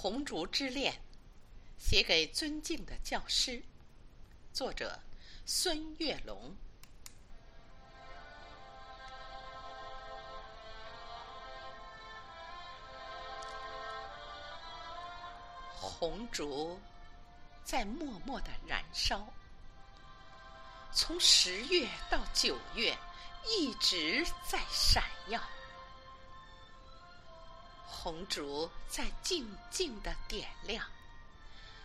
红烛之恋》，写给尊敬的教师，作者孙月龙。红烛在默默的燃烧，从十月到九月，一直在闪耀。红烛在静静的点亮，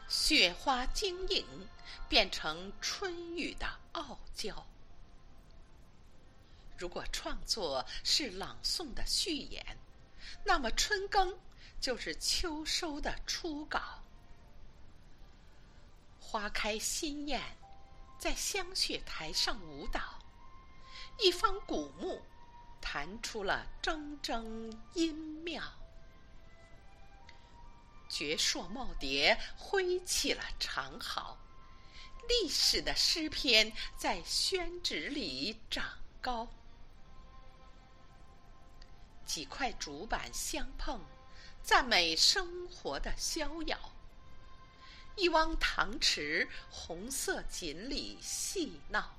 雪花晶莹，变成春雨的傲娇。如果创作是朗诵的序言，那么春耕就是秋收的初稿。花开新艳，在香雪台上舞蹈，一方古木弹出了铮铮音妙。绝硕耄耋挥起了长毫，历史的诗篇在宣纸里长高。几块竹板相碰，赞美生活的逍遥。一汪塘池，红色锦鲤戏闹，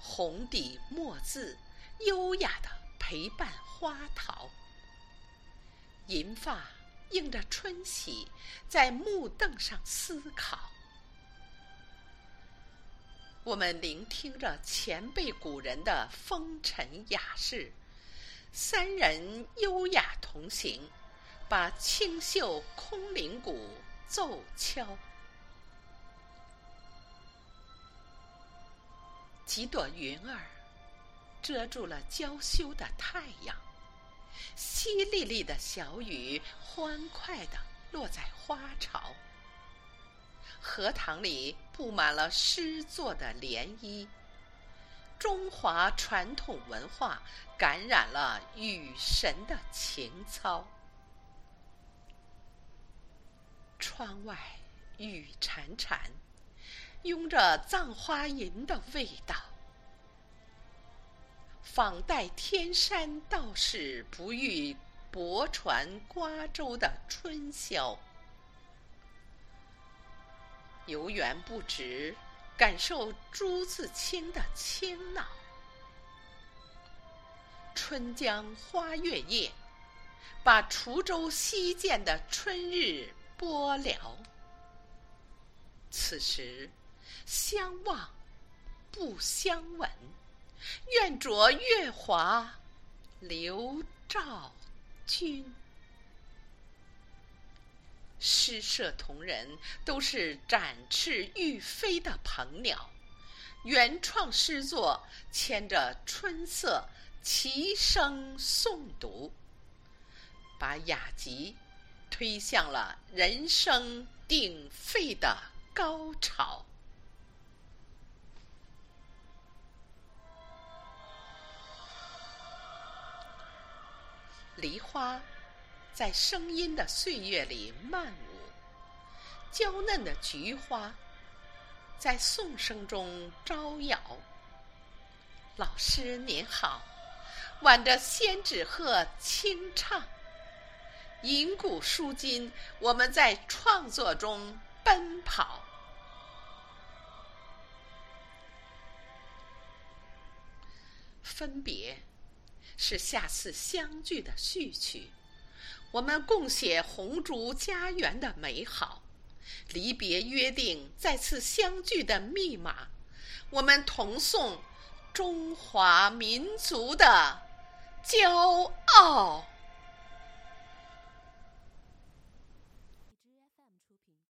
红底墨字，优雅的陪伴花桃。银发映着春喜，在木凳上思考。我们聆听着前辈古人的风尘雅事，三人优雅同行，把清秀空灵鼓。奏敲，几朵云儿遮住了娇羞的太阳，淅沥沥的小雨欢快地落在花潮。荷塘里布满了诗作的涟漪，中华传统文化感染了雨神的情操。窗外雨潺潺，拥着葬花吟的味道。访代天山道士不遇泊船瓜洲的春宵，游园不值，感受朱自清的清闹。春江花月夜，把滁州西涧的春日。播了，此时相望不相闻，愿着月华流照君。诗社同仁都是展翅欲飞的鹏鸟，原创诗作牵着春色齐声诵读，把雅集。推向了人声鼎沸的高潮。梨花在声音的岁月里漫舞，娇嫩的菊花在颂声中招摇。老师您好，挽着仙纸鹤轻唱。银古书今，我们在创作中奔跑。分别是下次相聚的序曲，我们共写红烛家园的美好；离别约定再次相聚的密码，我们同颂中华民族的骄傲。